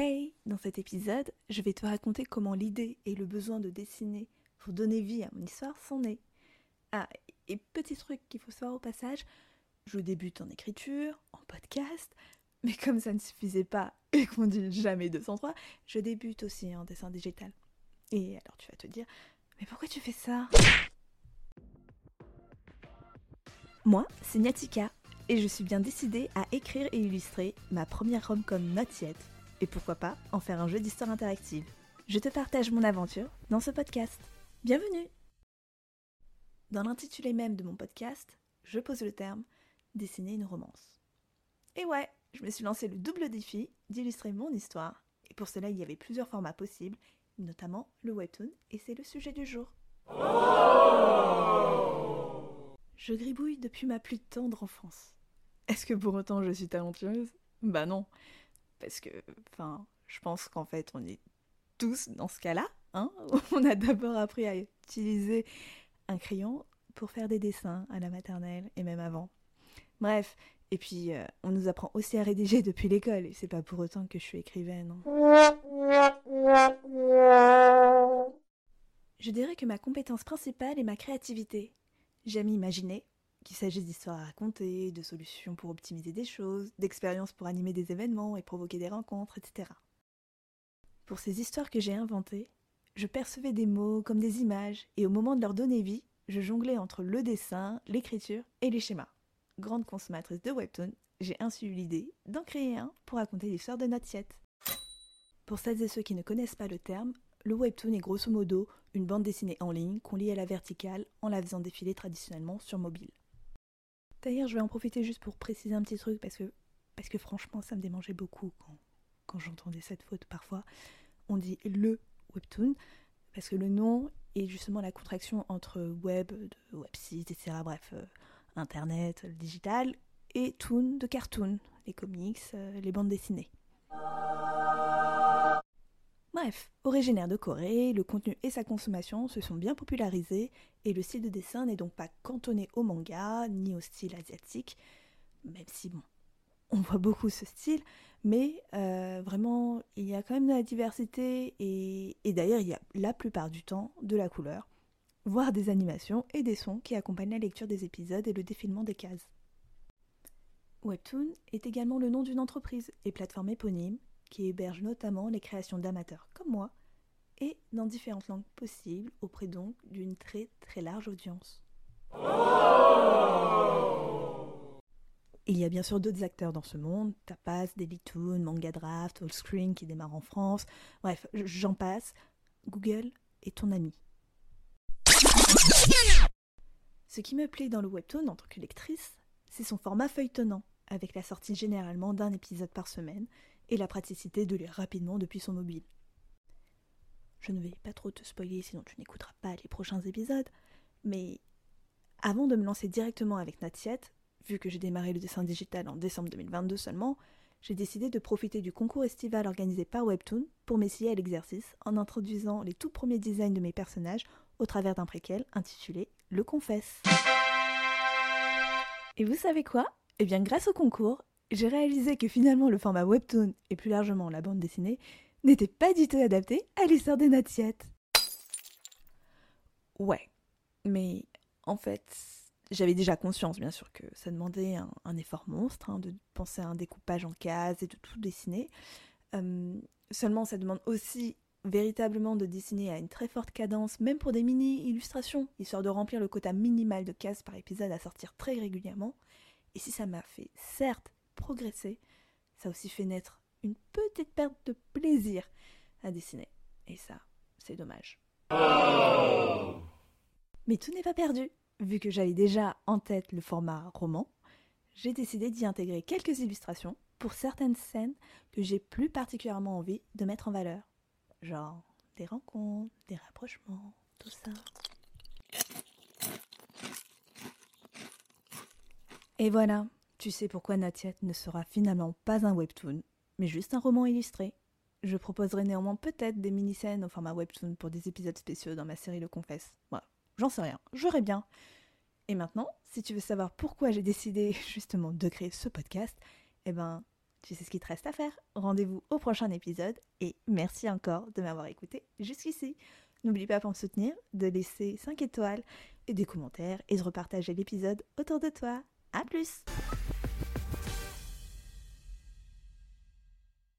Hey, dans cet épisode, je vais te raconter comment l'idée et le besoin de dessiner pour donner vie à mon histoire sont nés. Ah, et petit truc qu'il faut savoir au passage, je débute en écriture, en podcast, mais comme ça ne suffisait pas et qu'on dit jamais 203, je débute aussi en dessin digital. Et alors tu vas te dire, mais pourquoi tu fais ça? Moi, c'est Nyatika, et je suis bien décidée à écrire et illustrer ma première rom-com not et pourquoi pas en faire un jeu d'histoire interactive. Je te partage mon aventure dans ce podcast. Bienvenue Dans l'intitulé même de mon podcast, je pose le terme dessiner une romance. Et ouais, je me suis lancé le double défi d'illustrer mon histoire, et pour cela il y avait plusieurs formats possibles, notamment le webtoon, et c'est le sujet du jour. Je gribouille depuis ma plus tendre enfance. Est-ce que pour autant je suis talentueuse? Bah non. Parce que, enfin, je pense qu'en fait on est tous dans ce cas-là. Hein on a d'abord appris à utiliser un crayon pour faire des dessins à la maternelle et même avant. Bref, et puis euh, on nous apprend aussi à rédiger depuis l'école c'est pas pour autant que je suis écrivaine. hein. Je dirais que ma compétence principale est ma créativité. J'aime imaginer, qu'il s'agisse d'histoires à raconter, de solutions pour optimiser des choses, d'expériences pour animer des événements et provoquer des rencontres, etc. Pour ces histoires que j'ai inventées, je percevais des mots comme des images et au moment de leur donner vie, je jonglais entre le dessin, l'écriture et les schémas. Grande consommatrice de webtoon, j'ai ainsi eu l'idée d'en créer un pour raconter l'histoire de notre siette. Pour celles et ceux qui ne connaissent pas le terme, le webtoon est grosso modo une bande dessinée en ligne qu'on lit à la verticale en la faisant défiler traditionnellement sur mobile. D'ailleurs, je vais en profiter juste pour préciser un petit truc parce que, parce que franchement, ça me démangeait beaucoup quand, quand j'entendais cette faute parfois. On dit le webtoon parce que le nom est justement la contraction entre web, de website, etc. Bref, euh, internet, le digital, et toon de cartoon, les comics, euh, les bandes dessinées. Bref, originaire de Corée, le contenu et sa consommation se sont bien popularisés et le style de dessin n'est donc pas cantonné au manga ni au style asiatique, même si bon, on voit beaucoup ce style, mais euh, vraiment il y a quand même de la diversité et, et d'ailleurs il y a la plupart du temps de la couleur, voire des animations et des sons qui accompagnent la lecture des épisodes et le défilement des cases. Webtoon est également le nom d'une entreprise et plateforme éponyme qui héberge notamment les créations d'amateurs comme moi, et dans différentes langues possibles, auprès donc d'une très très large audience. Il y a bien sûr d'autres acteurs dans ce monde, Tapas, Dailytoon, Manga Draft, Allscreen qui démarre en France, bref, j'en passe, Google est ton ami. Ce qui me plaît dans le webtoon en tant que lectrice, c'est son format feuilletonnant, avec la sortie généralement d'un épisode par semaine, et la praticité de lire rapidement depuis son mobile. Je ne vais pas trop te spoiler sinon tu n'écouteras pas les prochains épisodes, mais avant de me lancer directement avec Natsiet, vu que j'ai démarré le dessin digital en décembre 2022 seulement, j'ai décidé de profiter du concours estival organisé par Webtoon pour m'essayer à l'exercice en introduisant les tout premiers designs de mes personnages au travers d'un préquel intitulé Le Confesse. Et vous savez quoi? Eh bien grâce au concours, j'ai réalisé que finalement le format webtoon et plus largement la bande dessinée n'était pas du tout adapté à l'histoire des Natsiettes. Ouais, mais en fait, j'avais déjà conscience bien sûr que ça demandait un, effort monstre hein, de penser à un découpage en cases et de tout dessiner. Euh, seulement ça demande aussi véritablement de dessiner à une très forte cadence, même pour des mini-illustrations, histoire de remplir le quota minimal de cases par épisode à sortir très régulièrement. Et si ça m'a fait certes progresser, ça aussi fait naître une petite perte de plaisir à dessiner. Et ça, c'est dommage. Mais tout n'est pas perdu. Vu que j'avais déjà en tête le format roman, j'ai décidé d'y intégrer quelques illustrations pour certaines scènes que j'ai plus particulièrement envie de mettre en valeur. Genre des rencontres, des rapprochements, tout ça. Et voilà, tu sais pourquoi Natiet ne sera finalement pas un webtoon, mais juste un roman illustré. Je proposerai néanmoins peut-être des mini-scènes au format webtoon pour des épisodes spéciaux dans ma série Le Confesse. Voilà, j'en sais rien, j'aurai bien. Et maintenant, si tu veux savoir pourquoi j'ai décidé justement de créer ce podcast, eh ben, Tu sais ce qu'il te reste à faire. Rendez-vous au prochain épisode et merci encore de m'avoir écouté jusqu'ici. N'oublie pas pour me soutenir de laisser 5 étoiles et des commentaires et de repartager l'épisode autour de toi. A plus